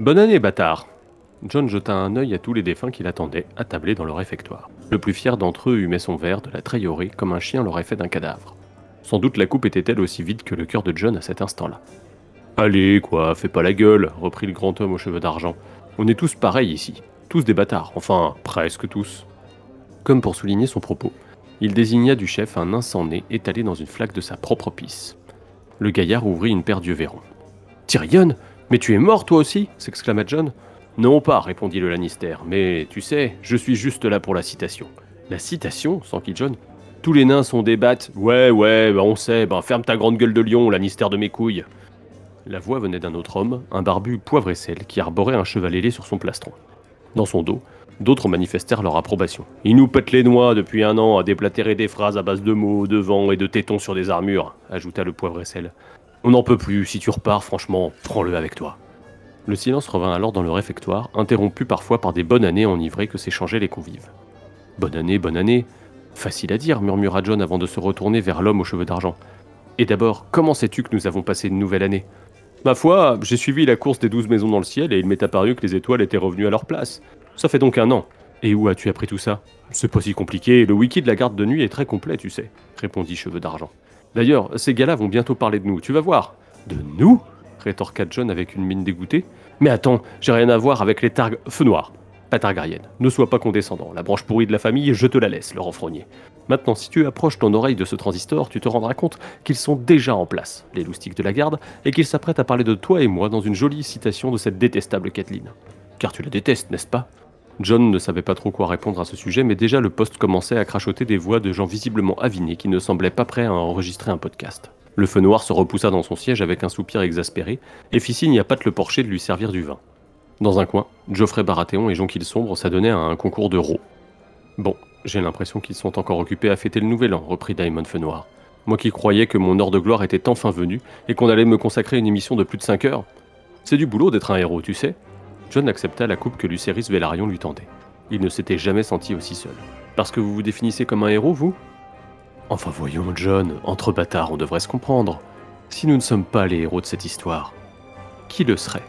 Bonne année, bâtard John jeta un œil à tous les défunts qui l'attendaient, attablés dans le réfectoire. Le plus fier d'entre eux humait son verre de la treillerée comme un chien l'aurait fait d'un cadavre. Sans doute la coupe était-elle aussi vide que le cœur de John à cet instant-là. Allez, quoi, fais pas la gueule, reprit le grand homme aux cheveux d'argent. On est tous pareils ici, tous des bâtards, enfin, presque tous. Comme pour souligner son propos, il désigna du chef un nez étalé dans une flaque de sa propre pisse. Le gaillard ouvrit une paire d'yeux verrons. Tyrion Mais tu es mort toi aussi s'exclama John. Non pas, répondit le Lannister, mais tu sais, je suis juste là pour la citation. La citation s'enquit John. Tous les nains sont des battes. Ouais, ouais, bah on sait, ben ferme ta grande gueule de lion, Lannister de mes couilles. La voix venait d'un autre homme, un barbu poivre et qui arborait un cheval ailé sur son plastron. Dans son dos, d'autres manifestèrent leur approbation. Il nous pète les noix depuis un an à déplatérer des phrases à base de mots, de vent et de tétons sur des armures, ajouta le poivre. On n'en peut plus, si tu repars, franchement, prends-le avec toi. Le silence revint alors dans le réfectoire, interrompu parfois par des bonnes années enivrées que s'échangeaient les convives. Bonne année, bonne année. Facile à dire, murmura John avant de se retourner vers l'homme aux cheveux d'argent. Et d'abord, comment sais-tu que nous avons passé une nouvelle année? Ma foi, j'ai suivi la course des douze maisons dans le ciel et il m'est apparu que les étoiles étaient revenues à leur place. Ça fait donc un an. Et où as-tu appris tout ça? C'est pas si compliqué, le wiki de la garde de nuit est très complet, tu sais, répondit Cheveux d'Argent. D'ailleurs, ces gars-là vont bientôt parler de nous, tu vas voir. De nous? rétorqua John avec une mine dégoûtée. Mais attends, j'ai rien à voir avec les targues feu noir. Pas targarienne. Ne sois pas condescendant. La branche pourrie de la famille, je te la laisse, le renfrogné. Maintenant, si tu approches ton oreille de ce transistor, tu te rendras compte qu'ils sont déjà en place, les loustiques de la garde, et qu'ils s'apprêtent à parler de toi et moi dans une jolie citation de cette détestable Kathleen. Car tu la détestes, n'est-ce pas? John ne savait pas trop quoi répondre à ce sujet, mais déjà le poste commençait à crachoter des voix de gens visiblement avinés qui ne semblaient pas prêts à enregistrer un podcast. Le feu noir se repoussa dans son siège avec un soupir exaspéré et fit signe à Pat le porcher de lui servir du vin. Dans un coin, Geoffrey Baratheon et Jonquil Sombre s'adonnaient à un concours de rots. Bon, j'ai l'impression qu'ils sont encore occupés à fêter le nouvel an, reprit Daimon Feu Noir. Moi qui croyais que mon heure de gloire était enfin venue et qu'on allait me consacrer une émission de plus de 5 heures. C'est du boulot d'être un héros, tu sais. John accepta la coupe que Lucerys Velaryon lui tendait. Il ne s'était jamais senti aussi seul. Parce que vous vous définissez comme un héros, vous? Enfin voyons, John, entre bâtards, on devrait se comprendre. Si nous ne sommes pas les héros de cette histoire, qui le serait?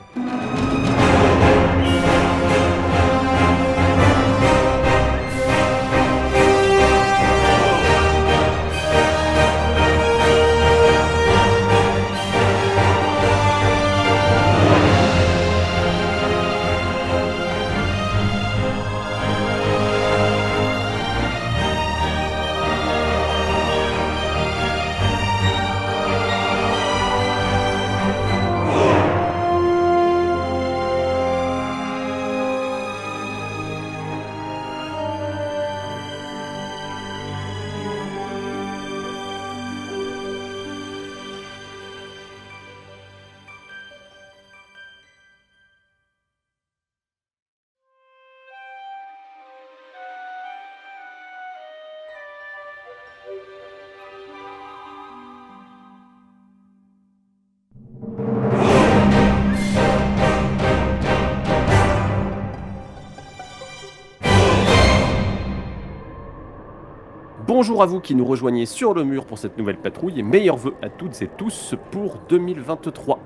Bonjour à vous qui nous rejoignez sur le mur pour cette nouvelle patrouille et meilleurs vœux à toutes et tous pour 2023.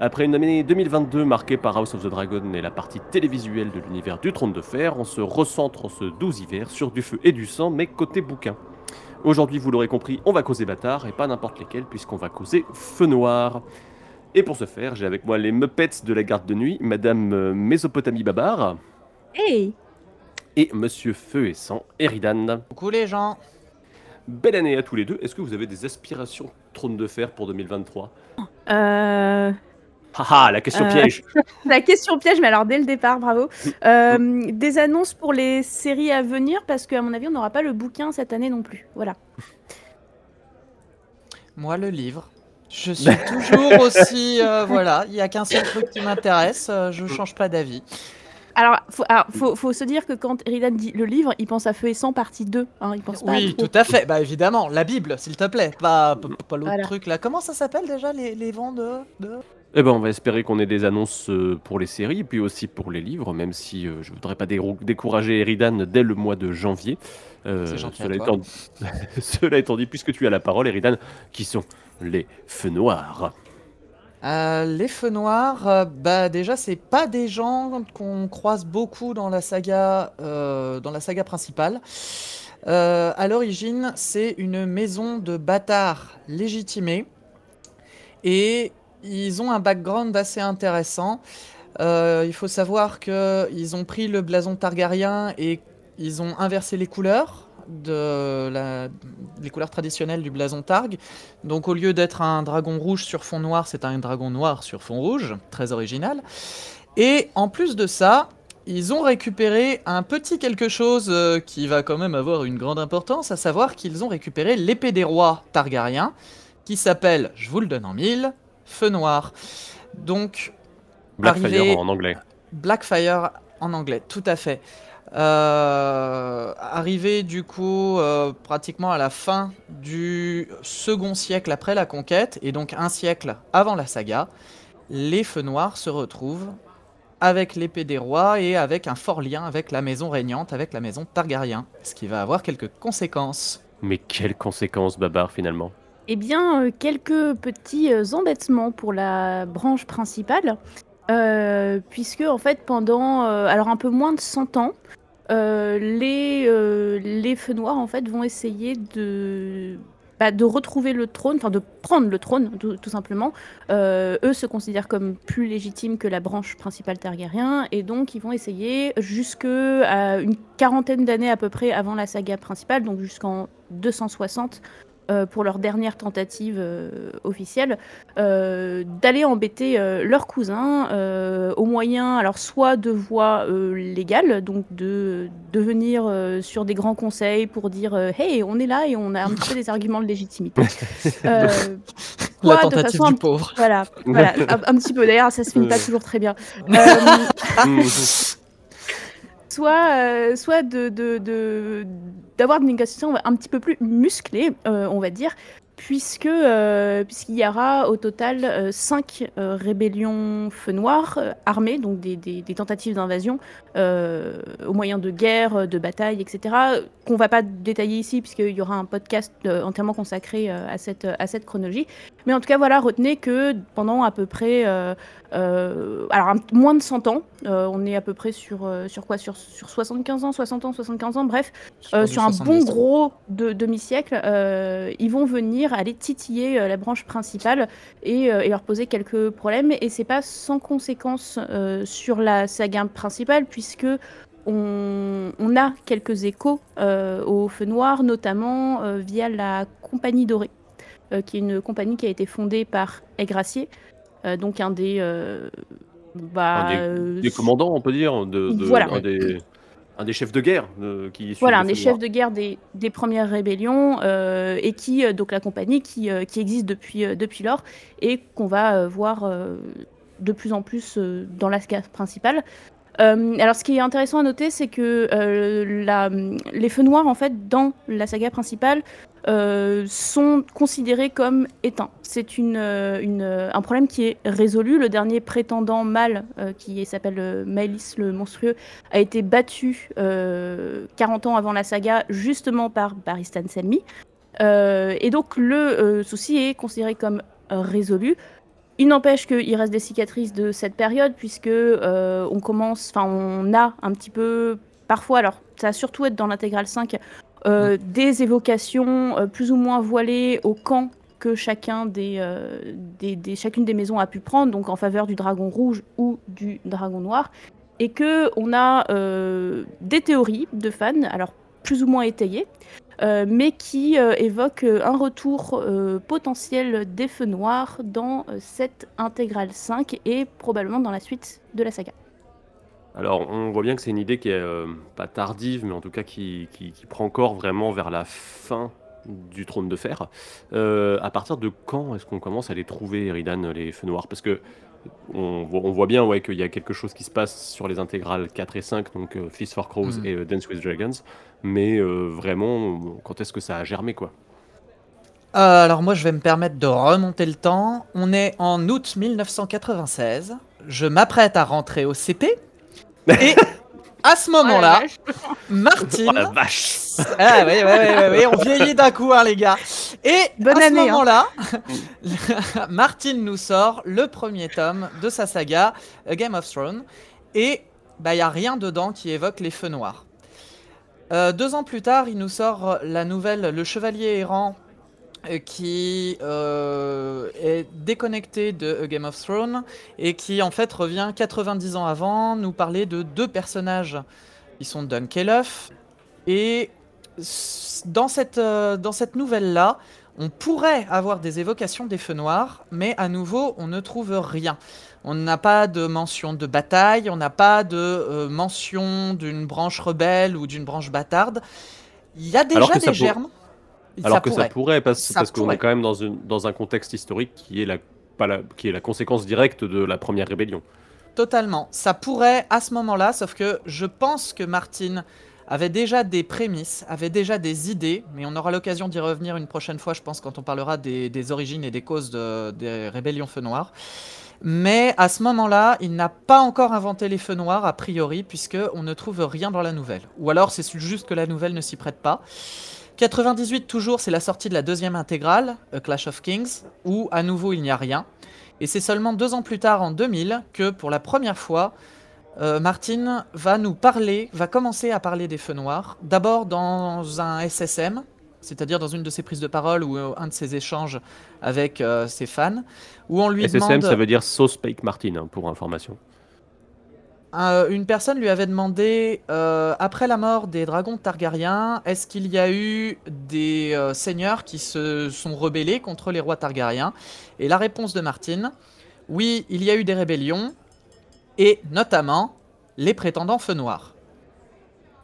Après une année 2022 marquée par House of the Dragon et la partie télévisuelle de l'univers du Trône de Fer, on se recentre ce doux hiver sur du feu et du sang, mais côté bouquin. Aujourd'hui, vous l'aurez compris, on va causer bâtard et pas n'importe lesquels puisqu'on va causer feu noir. Et pour ce faire, j'ai avec moi les Muppets de la garde de nuit, Madame euh, Mésopotamie Babar Hey et Monsieur Feu et Sang, Eridan. Coucou les gens Belle année à tous les deux. Est-ce que vous avez des aspirations trône de fer pour 2023 Euh, Haha, la question Euh. piège La question piège, mais alors dès le départ, bravo. Euh, des annonces pour les séries à venir, parce qu'à mon avis, on n'aura pas le bouquin cette année non plus. Voilà. Moi le livre. Je suis toujours aussi... euh, voilà, il n'y a qu'un seul truc qui m'intéresse, euh, je change pas d'avis. Alors, faut, alors, faut, faut se dire que quand Eridan dit le livre, il pense à Feu et Sang partie 2. Hein, il pense pas à Oui, tout à fait. Bah évidemment, la Bible, s'il te plaît. Pas, pas, pas l'autre Voilà. truc là. Comment ça s'appelle déjà les, les vents de... de... Eh ben, on va espérer qu'on ait des annonces euh, pour les séries, puis aussi pour les livres, même si euh, je voudrais pas dé- décourager Eridan dès le mois de janvier. Euh, C'est gentil à cela, étant... cela étant dit, puisque tu as la parole, Eridan, qui sont les feux noirs Euh, les feux noirs, euh, bah déjà c'est pas des gens qu'on croise beaucoup dans la saga, euh, principale. Euh, à l'origine, c'est une maison de bâtards légitimés et ils ont un background assez intéressant. Il faut savoir qu'ils ont pris le blason targaryen et ils ont inversé les couleurs de la- les couleurs traditionnelles du blason Targ. Donc au lieu d'être un dragon rouge sur fond noir, c'est un dragon noir sur fond rouge, très original. Et en plus de ça, ils ont récupéré un petit quelque chose euh, qui va quand même avoir une grande importance, à savoir qu'ils ont récupéré l'épée des rois Targaryens, qui s'appelle, je vous le donne en mille, Feu Noir. Donc Blackfire en anglais. Blackfire en anglais, tout à fait. Euh, arrivé du coup euh, pratiquement à la fin du second siècle après la conquête, et donc un siècle avant la saga, les feux noirs se retrouvent avec l'épée des rois et avec un fort lien avec la maison régnante, avec la maison Targaryen, ce qui va avoir quelques conséquences. Mais quelles conséquences, Babar, finalement? Eh bien, euh, quelques petits embêtements pour la branche principale, euh, puisque en fait pendant euh, alors un peu moins de 100 ans, euh, les, euh, les feux noirs en fait vont essayer de bah, de retrouver le trône, enfin de prendre le trône tout, simplement. Euh, eux se considèrent comme plus légitimes que la branche principale Targaryen et donc ils vont essayer jusque une quarantaine d'années à peu près avant la saga principale, donc jusqu'en 260 euh, pour leur dernière tentative euh, officielle, euh, d'aller embêter euh, leur cousin euh, au moyen, alors soit de voies légales, donc de, de venir sur des grands conseils pour dire Hey, on est là et on a un petit peu des arguments de légitimité. La soit de tentative façon un du pauvre. voilà, voilà un, un petit peu. D'ailleurs, ça se finit pas toujours très bien. Mhm. soit, soit de, de, de- d'avoir des négociations un petit peu plus musclées, euh, on va dire, puisque euh, puisqu'il y aura au total euh, cinq rébellions feu noir armées, donc des, tentatives d'invasion au moyen de guerres, de batailles, etc., qu'on va pas détailler ici, puisqu'il y aura un podcast entièrement consacré à, cette, à cette chronologie. Mais en tout cas, voilà, retenez que pendant à peu près, euh, euh, alors un- moins de 100 ans, euh, on est à peu près sur, sur quoi? Sur, sur 75 ans, 60 ans, 75 ans, bref, sur un 70. bon gros de, demi-siècle, ils vont venir aller titiller la branche principale et, et leur poser quelques problèmes. Et c'est pas sans conséquence sur la saga principale, puisque on, on a quelques échos euh, au Feu Noir, notamment euh, via la Compagnie Dorée, qui est une compagnie qui a été fondée par Aigracier, euh, donc un des... euh, bah, Un euh, Des commandants, on peut dire, de, de- Voilà. un, des, un des chefs de guerre euh, qui Voilà, un des chefs de guerre des, des premières rébellions euh, et qui, euh, donc la compagnie qui, euh, qui existe depuis, euh, depuis lors et qu'on va euh, voir euh, de plus en plus euh, dans la saga principale. Euh, alors, ce qui est intéressant à noter, c'est que euh, les feux noirs, en fait, dans la saga principale, euh, sont considérés comme éteints. C'est un problème qui est résolu. Le dernier prétendant mâle, qui s'appelle Maëlys le Monstrueux, a été battu euh, 40 ans avant la saga, justement par Baristan Selmy. Et donc, le souci est considéré comme résolu. Il n'empêche qu'il reste des cicatrices de cette période, puisque euh, on commence, enfin, on a un petit peu, parfois, alors ça va surtout être dans l'intégrale 5, euh, des évocations euh, plus ou moins voilées au camp que chacun des, des, des- chacune des maisons a pu prendre, donc en faveur du dragon rouge ou du dragon noir, et que on a des théories de fans, alors plus ou moins étayées, euh, mais qui euh, évoquent euh, un retour euh, potentiel des feux noirs dans cette intégrale 5 et probablement dans la suite de la saga. Alors, on voit bien que c'est une idée qui est pas tardive, mais en tout cas qui, qui- qui prend encore vraiment vers la fin du trône de fer. À partir de quand est-ce qu'on commence à les trouver, Eridan, les feux noirs? Parce que on, voit- on voit bien ouais, qu'il y a quelque chose qui se passe sur les intégrales 4 et 5, donc euh, Feast for Crows Mhm. et euh, Dance with Dragons, mais euh, vraiment, quand est-ce que ça a germé quoi? Euh, alors moi je vais me permettre de remonter le temps. On est en août 1996. Je m'apprête à rentrer au CP. Et à ce moment-là, Oh vache. Martine. Oh la vache Ah oui, oui, oui, oui, on vieillit d'un coup, hein, les gars. Et Bonne à année, hein. ce moment-là, Martine nous sort le premier tome de sa saga A Game of Thrones. Et bah, il n'y a rien dedans qui évoque les feux noirs. Euh, deux ans plus tard, il nous sort la nouvelle Le Chevalier errant qui euh, est déconnecté de A Game of Thrones et qui en fait revient 90 ans avant nous parler de deux personnages qui sont Dunkelhoff et dans cette, euh, dans cette nouvelle-là, on pourrait avoir des évocations des feux noirs, mais à nouveau, on ne trouve rien. On n'a pas de mention de bataille, on n'a pas de euh, mention d'une branche rebelle ou d'une branche bâtarde. Il y a déjà des germes. Alors Ça que pourrait. ça pourrait, parce, Ça parce qu'on est quand même dans, une, dans un contexte historique qui est, la, pas la, qui est la conséquence directe de la première rébellion. Totalement. Ça pourrait à ce moment-là, sauf que je pense que Martine avait déjà des prémices, avait déjà des idées, mais on aura l'occasion d'y revenir une prochaine fois, je pense, quand on parlera des, des origines et des causes de- des rébellions feux noirs. Mais à ce moment-là, il n'a pas encore inventé les feux noirs, a priori, puisque on ne trouve rien dans la nouvelle. Ou alors c'est juste que la nouvelle ne s'y prête pas. 98 toujours, c'est la sortie de la deuxième intégrale, A Clash of Kings, où à nouveau il n'y a rien. Et c'est seulement deux ans plus tard, en 2000, que pour la première fois, euh, Martin va nous parler, va commencer à parler des feux noirs. D'abord dans un SSM, c'est-à-dire dans une de ses prises de parole ou euh, un de ses échanges avec euh, ses fans, où on lui SSM, demande. ça veut dire Sauce Pake Martin, hein, pour information. Euh, une personne lui avait demandé, euh, après la mort des dragons Targaryens, est-ce qu'il y a eu des euh, seigneurs qui se sont rebellés contre les rois Targaryens? Et la réponse de Martine, oui, il y a eu des rébellions, et notamment les prétendants feu noir.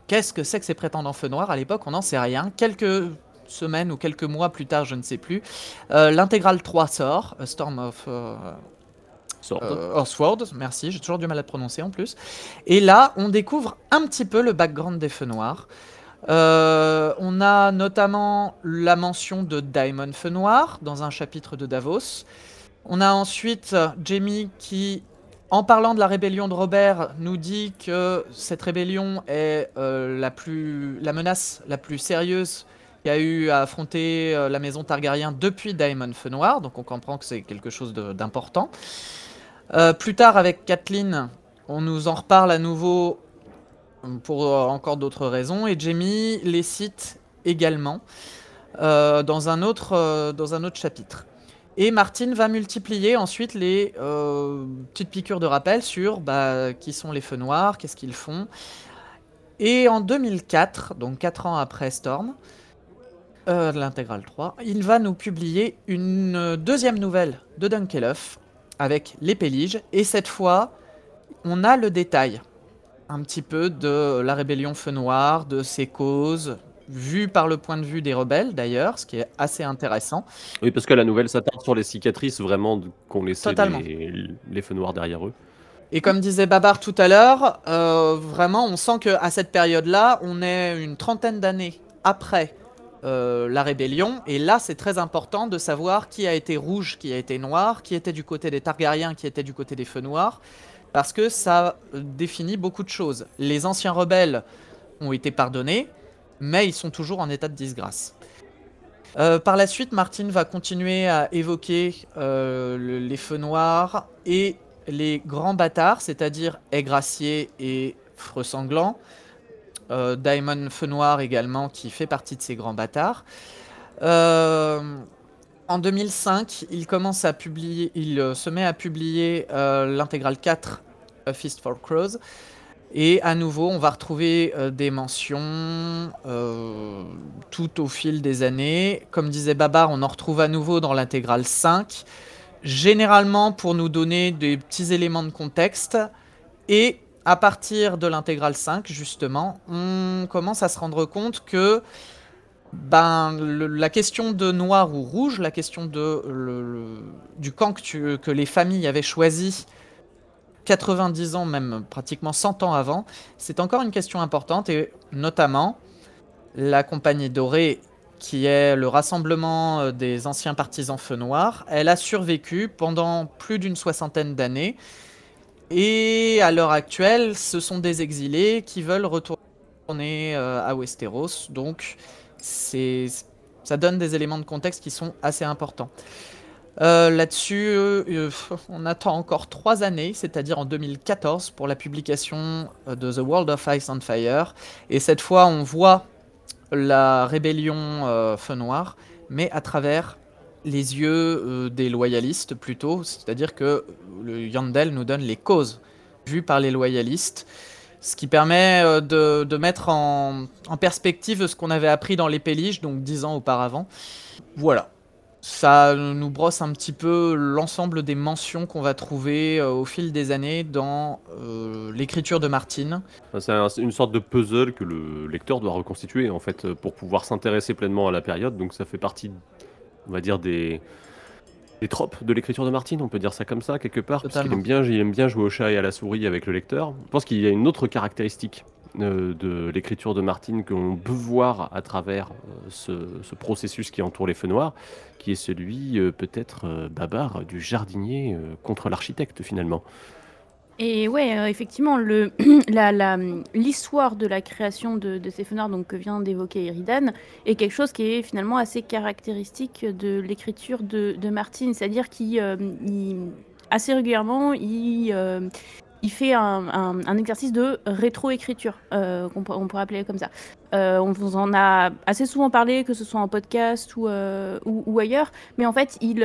Qu'est-ce que c'est que ces prétendants feu noir? À l'époque, on n'en sait rien. Quelques semaines ou quelques mois plus tard, je ne sais plus, l'intégrale 3 sort, Storm of... euh, Sword. euh, Oswald, merci, j'ai toujours du mal à le prononcer en plus. Et là, on découvre un petit peu le background des Feux Noirs. Euh, on a notamment la mention de Daemon Feu Noir dans un chapitre de Davos. On a ensuite euh, Jamie qui, en parlant de la rébellion de Robert, nous dit que cette rébellion est la, plus, la menace la plus sérieuse qui a eu à affronter la maison Targaryen depuis Daemon Feu Noir, donc on comprend que c'est quelque chose d'important. Euh, plus tard, avec Kathleen, on nous en reparle à nouveau pour euh, encore d'autres raisons. Et Jamie les cite également euh, dans, un autre, chapitre. Et Martine va multiplier ensuite les petites piqûres de rappel sur bah, qui sont les feux noirs, qu'est-ce qu'ils font. Et en 2004, donc 4 ans après Storm, l'intégrale 3, il va nous publier une deuxième nouvelle de Dunkelhoff avec les Péliges. Et cette fois, on a le détail un petit peu de la rébellion Feu Noir, de ses causes, vu par le point de vue des rebelles d'ailleurs, ce qui est assez intéressant. Oui, parce que la nouvelle s'attarde sur les cicatrices vraiment qu'ont laissé les, les feux noirs derrière eux. Et comme disait Babar tout à l'heure, euh, vraiment, on sent que à cette période-là, on est une trentaine d'années après euh, la rébellion. Et là, c'est très important de savoir qui a été rouge, qui a été noir, qui était du côté des Targaryens, qui était du côté des Feux Noirs, parce que ça euh, définit beaucoup de choses. Les anciens rebelles ont été pardonnés, mais ils sont toujours en état de disgrâce. Euh, par la suite, Martine va continuer à évoquer le- les feux noirs et les grands bâtards, c'est-à-dire Aigracier et Freux. Euh, Daemon Feu Noir également, qui fait partie de ces grands bâtards. Euh, en 2005, il commence à publier, il euh, se met à publier l'intégrale 4, A Feast for Crows. Et à nouveau, on va retrouver des mentions tout au fil des années. Comme disait Babar, on en retrouve à nouveau dans l'intégrale 5, généralement pour nous donner des petits éléments de contexte. Et à partir de l'intégrale 5, justement, on commence à se rendre compte que ben, la question de noir ou rouge, la question de, du camp que, que les familles avaient choisi 90 ans, même pratiquement 100 ans avant, c'est encore une question importante et notamment la Compagnie Dorée, qui est le rassemblement euh, des anciens partisans Feu Noir, elle a survécu pendant plus d'une soixantaine d'années Et à l'heure actuelle, ce sont des exilés qui veulent retourner euh, à Westeros. Donc, ça donne des éléments de contexte qui sont assez importants. Euh, là-dessus, euh, on attend encore trois années, c'est-à-dire en 2014, pour la publication de The World of Ice and Fire. Et cette fois, on voit la rébellion Feu Noir, mais à travers les yeux des loyalistes plutôt, c'est-à-dire que le Yandel nous donne les causes vues par les loyalistes, ce qui permet de, de mettre en, perspective ce qu'on avait appris dans les Péliges, donc dix ans auparavant. Voilà. Ça nous brosse un petit peu l'ensemble des mentions qu'on va trouver au fil des années dans euh, l'écriture de Martine. C'est une sorte de puzzle que le lecteur doit reconstituer en fait pour pouvoir s'intéresser pleinement à la période. Donc ça fait partie on va dire, des, des tropes de l'écriture de Martine, on peut dire ça comme ça, quelque part, parce qu'il aime bien, il aime bien jouer au chat et à la souris avec le lecteur. Je pense qu'il y a une autre caractéristique euh, de l'écriture de Martine qu'on peut voir à travers euh, ce, processus qui entoure les feux noirs, qui est celui euh, peut-être babar du jardinier contre l'architecte finalement. Et ouais, euh, effectivement, l'histoire de la création de, de ces donc, que vient d'évoquer Eridan est quelque chose qui est finalement assez caractéristique de l'écriture de, Martine. C'est-à-dire qu'il euh, assez il, euh, il fait un, exercice de rétroécriture, qu'on on pourrait appeler comme ça. on vous en a assez souvent parlé, que ce soit en podcast ou, ou, ou ailleurs, mais en fait, il,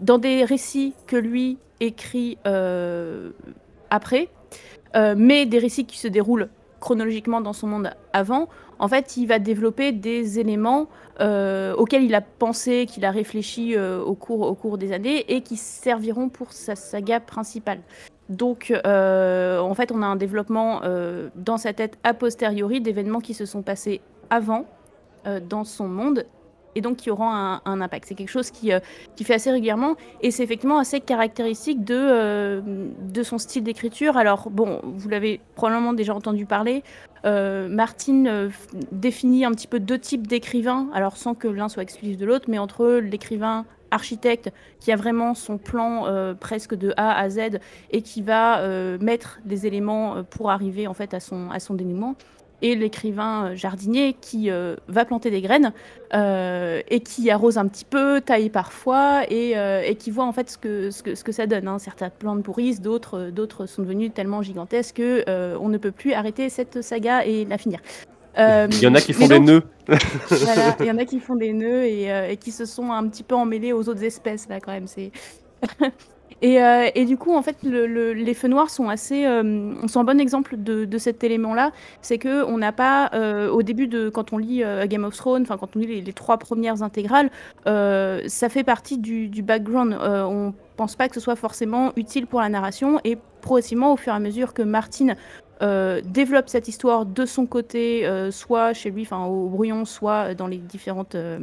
dans des récits que lui écrit après, euh, mais des récits qui se déroulent chronologiquement dans son monde avant, en fait, il va développer des éléments euh, auxquels il a pensé, qu'il a réfléchi euh, au, cours, au cours des années et qui serviront pour sa saga principale. Donc, en fait, on a un développement dans sa tête a posteriori d'événements qui se sont passés avant dans son monde et donc qui auront un, impact. C'est quelque chose qui, euh, qui fait assez régulièrement et c'est effectivement assez caractéristique de, euh, de son style d'écriture. Alors bon, vous l'avez probablement déjà entendu parler, euh, Martine définit un petit peu deux types d'écrivains, alors sans que l'un soit exclusif de l'autre, mais entre l'écrivain architecte qui a vraiment son plan presque de A à Z et qui va mettre des éléments pour arriver en fait à son, à son dénouement et l'écrivain euh, jardinier qui euh, va planter des graines euh, et qui arrose un petit peu, taille parfois et, et qui voit en fait ce que, ce que, ce que ça donne. Hein. Certaines plantes pourrissent, d'autres, d'autres sont devenues tellement gigantesques que on ne peut plus arrêter cette saga et la finir. il y en a qui font des nœuds. voilà, il y en a qui font des nœuds et, et, qui se sont un petit peu emmêlés aux autres espèces là quand même. C'est euh, et, du coup, en fait, les feux noirs sont assez, euh, sont un bon exemple de, cet élément-là. C'est que on n'a pas, euh, au début de, quand on lit Game of Thrones, enfin quand on lit les, trois premières intégrales, ça fait partie du, background. on pense pas que ce soit forcément utile pour la narration et progressivement, au fur et à mesure que Martin développe cette histoire de son côté, soit chez lui, enfin au brouillon, soit dans les différentes euh,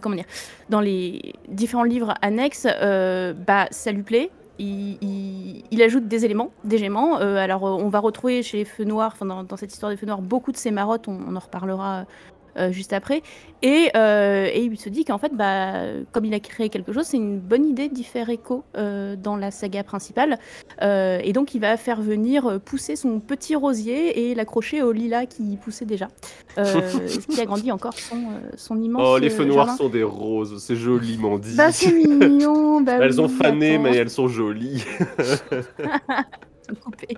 comment dire, dans les différents livres annexes, euh, bah, ça lui plaît. Il, ajoute des éléments, des géments. Euh, alors, on va retrouver chez les Feux Noirs, dans, dans, cette histoire des Feux Noirs, beaucoup de ces marottes. On, en reparlera euh, juste après. Et, euh, et, il se dit qu'en fait, bah, comme il a créé quelque chose, c'est une bonne idée d'y faire écho euh, dans la saga principale. et donc, il va faire venir pousser son petit rosier et l'accrocher au lilas qui poussait déjà. ce qui agrandit encore son, son immense. Oh, les feux noirs sont des roses, c'est joliment dit. Bah, c'est mignon. Bah elles ont fané, mais elles sont jolies. Coupé.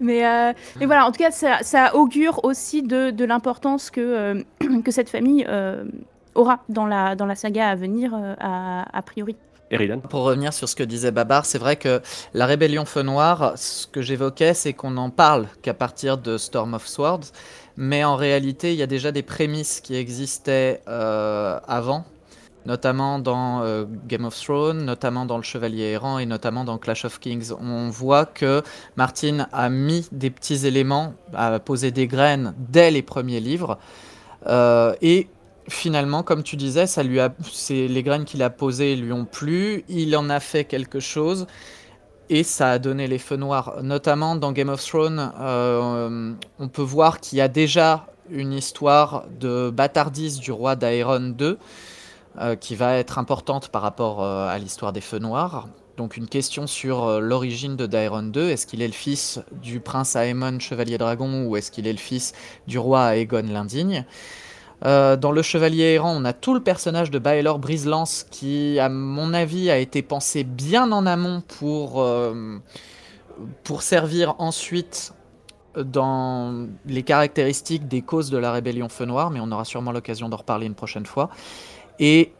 Mais, euh, mais voilà, en tout cas, ça, ça augure aussi de, de l'importance que, euh, que cette famille euh, aura dans la, dans la saga à venir, a, a, priori. Eridan Pour revenir sur ce que disait Babar, c'est vrai que la rébellion Feu Noir, ce que j'évoquais, c'est qu'on n'en parle qu'à partir de Storm of Swords, mais en réalité, il y a déjà des prémices qui existaient avant, notamment dans euh, Game of Thrones, notamment dans Le Chevalier errant et notamment dans Clash of Kings. On voit que Martin a mis des petits éléments, a posé des graines dès les premiers livres. Euh, et finalement, comme tu disais, ça lui a, les graines qu'il a posées lui ont plu. Il en a fait quelque chose. Et ça a donné les feux noirs. Notamment dans Game of Thrones, euh, on peut voir qu'il y a déjà une histoire de bâtardise du roi d'Aeron II, qui va être importante par rapport euh, à l'histoire des Feux Noirs. donc une question sur l'origine de Daeron 2. Est-ce qu'il est le fils du prince Aemon, chevalier dragon, ou est-ce qu'il est le fils du roi Aegon l'indigne? Dans Le Chevalier Errant, on a tout le personnage de Baelor Briselance qui, à mon avis, a été pensé bien en amont pour, pour servir ensuite dans les caractéristiques des causes de la rébellion Feu Noir, mais on aura sûrement l'occasion d'en reparler une prochaine fois. Et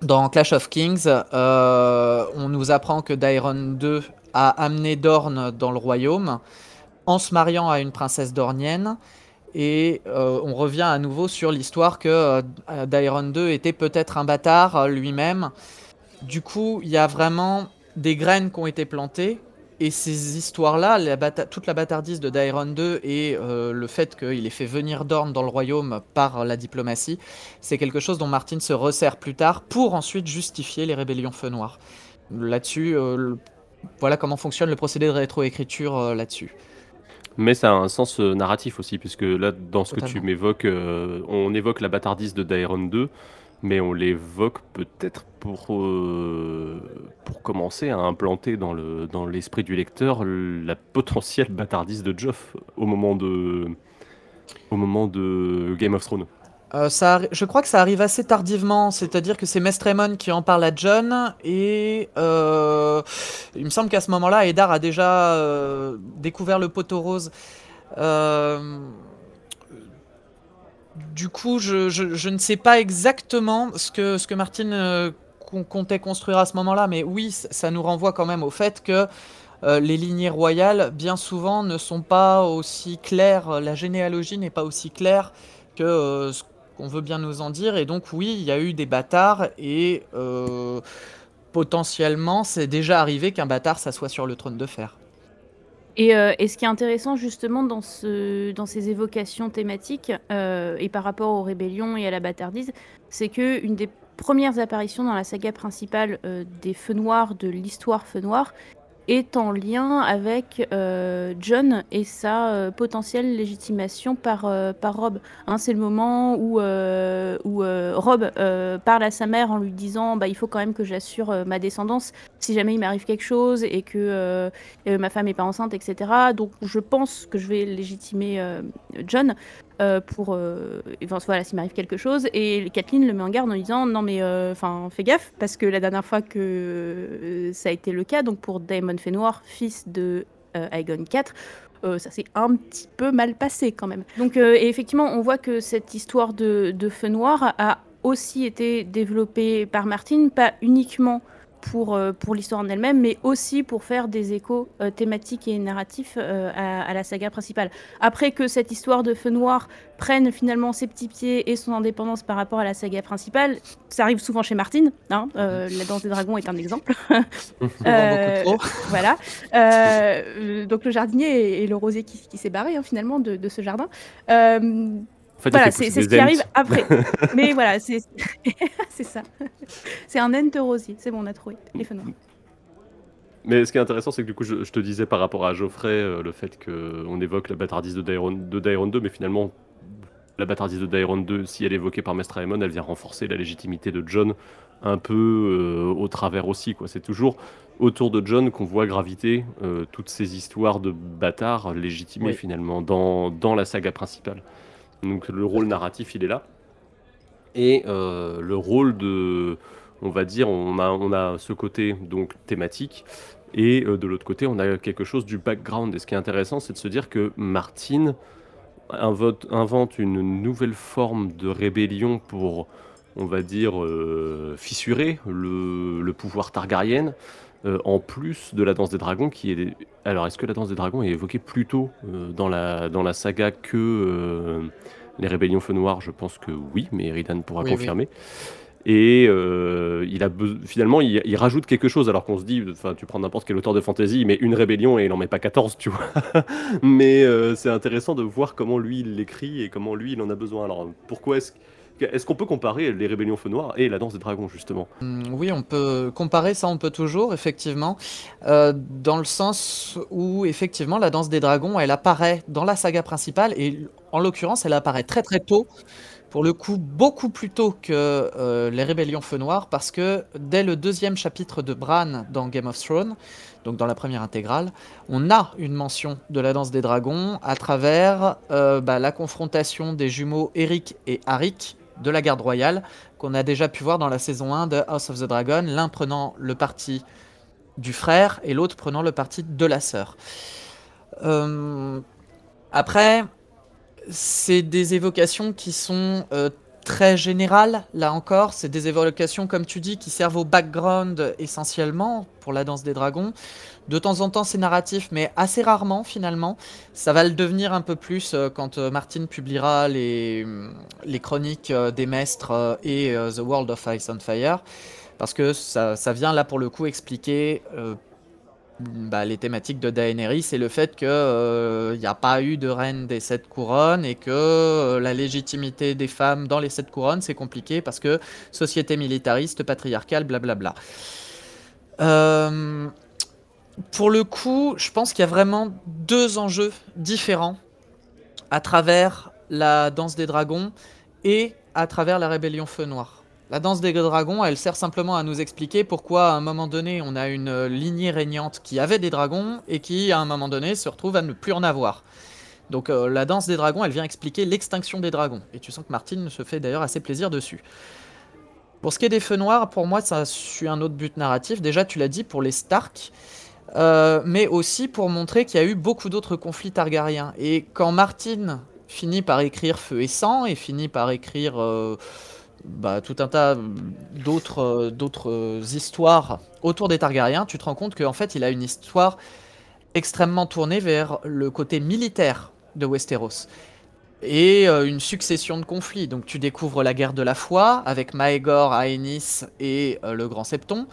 dans Clash of Kings, euh, on nous apprend que Daeron II a amené Dorne dans le royaume en se mariant à une princesse dornienne. Et euh, on revient à nouveau sur l'histoire que euh, Daeron II était peut-être un bâtard lui-même. Du coup, il y a vraiment des graines qui ont été plantées et ces histoires-là, toute la bâtardise de Daeron 2 et euh, le fait qu'il ait fait venir Dorn dans le royaume par la diplomatie, c'est quelque chose dont Martin se resserre plus tard pour ensuite justifier les rébellions Feu Noir. Là-dessus, euh, voilà comment fonctionne le procédé de rétroécriture euh, là-dessus. Mais ça a un sens narratif aussi, puisque là, dans ce que tu m'évoques, on évoque la bâtardise de Daeron 2, mais on l'évoque peut-être pour, euh, commencer à implanter dans, le, dans l'esprit du lecteur la potentielle bâtardise de Joff au moment de, au moment de Game of Thrones. Euh, ça, je crois que ça arrive assez tardivement, c'est-à-dire que c'est Mestremon qui en parle à John, et euh, il me semble qu'à ce moment-là, Eddar a déjà découvert le poteau rose. Du coup, je, ne sais pas exactement ce que, ce que Martine euh, comptait construire à ce moment-là, mais oui, ça nous renvoie quand même au fait que euh, les lignées royales, bien souvent, ne sont pas aussi claires, la généalogie n'est pas aussi claire que euh, ce qu'on veut bien nous en dire, et donc oui, il y a eu des bâtards, et potentiellement, c'est déjà arrivé qu'un bâtard s'assoie sur le trône de fer. Euh, et, ce qui est intéressant justement dans, ce, dans ces évocations thématiques euh, et par rapport aux rébellions et à la bâtardise, c'est que une des premières apparitions dans la saga principale euh, des Feux Noirs, de l'histoire Feu Noir, est en lien avec euh, John et sa euh, potentielle légitimation par, par Rob. Hein, c'est le moment où, où Rob parle à sa mère en lui disant bah, il faut quand même que j'assure ma descendance si jamais il m'arrive quelque chose et que ma femme n'est pas enceinte, etc. Donc je pense que je vais légitimer John. Euh, pour. Euh, voilà, s'il m'arrive quelque chose. Et Kathleen le met en garde en lui disant Non, mais euh, enfin, fais gaffe, parce que la dernière fois que ça a été le cas, donc pour Daemon Fëanor, fils de Aegon IV, ça s'est un petit peu mal passé quand même. Donc, et effectivement, on voit que cette histoire de, de feu noir a aussi été développée par Martin, pas uniquement pour, euh, pour l'histoire en elle-même, mais aussi pour faire des échos euh, thématiques et narratifs euh, à, la saga principale. Après que cette histoire de Feu Noir prenne finalement ses petits pieds et son indépendance par rapport à la saga principale, ça arrive souvent chez Martine. Hein, la danse des dragons est un exemple. voilà. donc le jardinier et, le rosier qui, qui s'est barré hein, finalement de, de, ce jardin voilà, c'est ce qui arrive après. Mais voilà, c'est ça. C'est un rosier. C'est bon, on a trouvé. Les Mais ce qui est intéressant, c'est que du coup, je, te disais par rapport à Geoffrey, euh, le fait qu'on évoque la bâtardise de Daeron, de 2, mais finalement, la bâtardise de Daeron 2, si elle est évoquée par Mestre Aemon, elle vient renforcer la légitimité de John un peu euh, au travers aussi. quoi. C'est toujours autour de John qu'on voit graviter euh, toutes ces histoires de bâtards légitimés finalement dans, dans la saga principale. Donc le rôle narratif, il est là. Et euh, le rôle de, on va dire, on a, on a ce côté donc thématique, et euh, de l'autre côté, on a quelque chose du background. Et ce qui est intéressant, c'est de se dire que Martine invente une nouvelle forme de rébellion pour, on va dire, euh, fissurer le, le, pouvoir Targaryen, euh, en plus de la danse des dragons qui est... Alors est-ce que la danse des dragons est évoquée plus tôt euh, dans, la, dans la saga que euh, les rébellions feu noir? Je pense que oui, mais Eridan pourra confirmer. Et il a finalement, il, rajoute quelque chose, alors qu'on se dit, enfin, tu prends n'importe quel auteur de fantasy, il met une rébellion et il en met pas 14, tu vois. mais c'est intéressant de voir comment lui il l'écrit et comment lui il en a besoin. Alors pourquoi est-ce est-ce qu'on peut comparer les rébellions feu noir et la danse des dragons, justement? Mmh, Oui, on peut comparer ça, on peut toujours, effectivement, euh, dans le sens où, effectivement, la danse des dragons, elle apparaît dans la saga principale, et en l'occurrence, elle apparaît très très tôt pour le coup beaucoup plus tôt que euh, les Rébellions Feu Noir, parce que dès le deuxième chapitre de Bran dans Game of Thrones, donc dans la première intégrale, on a une mention de la danse des dragons à travers euh, bah, la confrontation des jumeaux Eric et Arik de la garde royale, qu'on a déjà pu voir dans la saison 1 de House of the Dragon, l'un prenant le parti du frère et l'autre prenant le parti de la sœur. Euh, après, c'est des évocations qui sont euh, très générales, là encore. C'est des évocations, comme tu dis, qui servent au background essentiellement pour la danse des dragons. De temps en temps, c'est narratif, mais assez rarement finalement. Ça va le devenir un peu plus euh, quand euh, Martin publiera les, les chroniques des maîtres et The World of Ice and Fire. Parce que ça vient là pour le coup expliquer bah, les thématiques de Daenerys et le fait qu'il n'y euh, a pas eu de reine des sept couronnes et que euh, la légitimité des femmes dans les sept couronnes c'est compliqué parce que société militariste, patriarcale, blablabla. Euh, pour le coup, je pense qu'il y a vraiment deux enjeux différents à travers la danse des dragons et à travers la rébellion feu noir. La danse des dragons, elle sert simplement à nous expliquer pourquoi à un moment donné on a une lignée régnante qui avait des dragons et qui à un moment donné se retrouve à ne plus en avoir. Donc euh, la danse des dragons, elle vient expliquer l'extinction des dragons. Et tu sens que Martine se fait d'ailleurs assez plaisir dessus. Pour ce qui est des feux noirs, pour moi ça suit un autre but narratif. Déjà tu l'as dit pour les Stark. Euh, mais aussi pour montrer qu'il y a eu beaucoup d'autres conflits targariens. Et quand Martine finit par écrire Feu et Sang et finit par écrire euh, bah, tout un tas d'autres euh, d'autres euh, histoires autour des Targaryens, tu te rends compte qu'en fait, il a une histoire extrêmement tournée vers le côté militaire de Westeros et euh, une succession de conflits. Donc tu découvres la guerre de la foi avec Maegor, Aenys et le Grand Septon,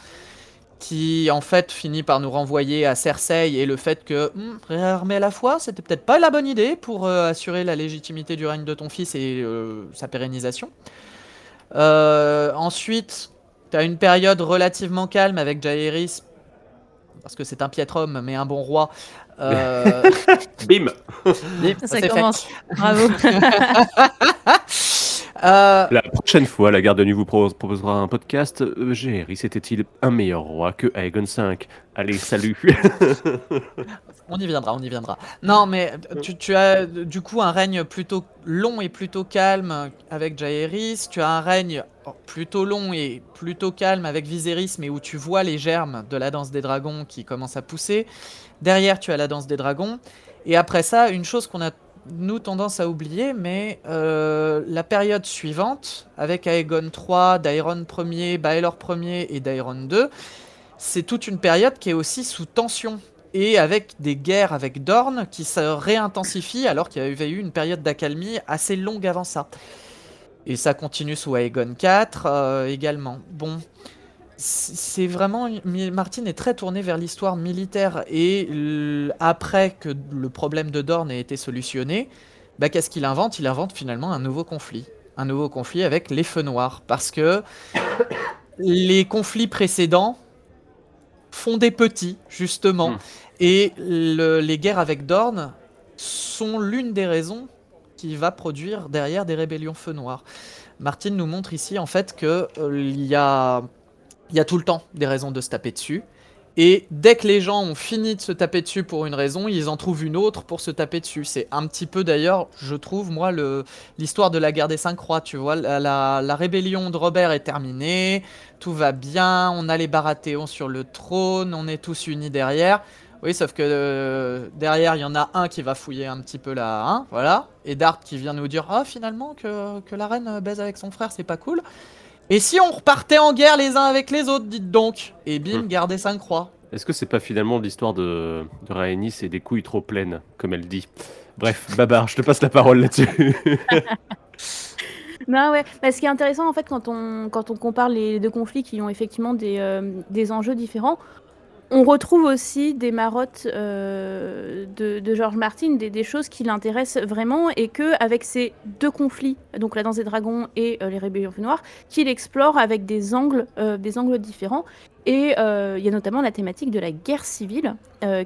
qui en fait finit par nous renvoyer à Cersei et le fait que hmm, réarmer la foi, c'était peut-être pas la bonne idée pour assurer la légitimité du règne de ton fils et sa pérennisation. Euh, ensuite, tu as une période relativement calme avec Jaehaerys, parce que c'est un piètre homme, mais un bon roi. Euh, Bim. Bim Ça, commence. Bravo. Euh, la prochaine fois, la garde de nuit vous proposera un podcast. Jaehaerys était-il un meilleur roi que Aegon V Allez, salut On y viendra, on y viendra. Non, mais tu, as du coup un règne plutôt long et plutôt calme avec Jaehaerys. Tu as un règne plutôt long et plutôt calme avec Viserys, mais où tu vois les germes de la danse des dragons qui commencent à pousser. Derrière, tu as la danse des dragons. Et après ça, une chose qu'on a nous tendance à oublier, mais euh, la période suivante, avec Aegon III, Daeron Ier, Baelor Ier et Daeron II, c'est toute une période qui est aussi sous tension et avec des guerres avec Dorne qui se réintensifient alors qu'il y avait eu une période d'accalmie assez longue avant ça. Et ça continue sous Aegon IV euh, également. Bon, c'est vraiment Martin est très tourné vers l'histoire militaire et après que le problème de Dorne ait été solutionné, bah, qu'est-ce qu'il invente? Il invente finalement un nouveau conflit, un nouveau conflit avec les Feux Noirs parce que les conflits précédents font des petits, justement. Hmm. Et les guerres avec Dorne sont l'une des raisons qui va produire derrière des rébellions feu noir. Martine nous montre ici en fait qu'il euh, y, a, y a tout le temps des raisons de se taper dessus. Et dès que les gens ont fini de se taper dessus pour une raison, ils en trouvent une autre pour se taper dessus. C'est un petit peu d'ailleurs, je trouve, moi, l'histoire de la guerre des cinq croix. Tu vois, la, rébellion de Robert est terminée, tout va bien, on a les Baratheons sur le trône, on est tous unis derrière. Oui, sauf que euh, derrière, il y en a un qui va fouiller un petit peu là, hein, voilà. Et Dart qui vient nous dire Ah, finalement, que, que la reine baise avec son frère, c'est pas cool. Et si on repartait en guerre les uns avec les autres, dites donc Et bim, hmm. gardez 5 croix. Est-ce que c'est pas finalement l'histoire de, de Rhaenys et des couilles trop pleines, comme elle dit? Bref, Babar, je te passe la parole là-dessus. non, ouais. Bah, ce qui est intéressant, en fait, quand on, quand on compare les deux conflits qui ont effectivement des, euh, des enjeux différents, on retrouve aussi des marottes euh, de, George Martin, des, choses qui l'intéressent vraiment, et que avec ces deux conflits, donc la danse des dragons et euh, les rébellions noirs, qu'il explore avec des angles, euh, des angles différents. Et il y a notamment la thématique de la guerre civile,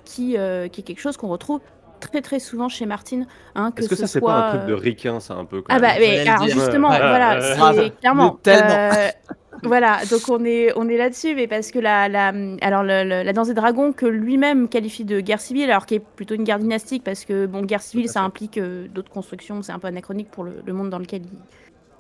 qui, qui est quelque chose qu'on retrouve très très souvent chez Martine. Hein, que Est-ce que ce ça, c'est soit, pas un truc de ricain, ça, un peu quand Ah bah mais alors justement, Ouais, voilà, ouais, c'est grave. clairement. Mais tellement. euh, voilà, donc on est on est là-dessus, mais parce que la, la alors le- le- la danse des dragons que lui-même qualifie de guerre civile, alors qui est plutôt une guerre dynastique, parce que bon, guerre civile, ça implique euh, d'autres constructions, c'est un peu anachronique pour le, le monde dans lequel il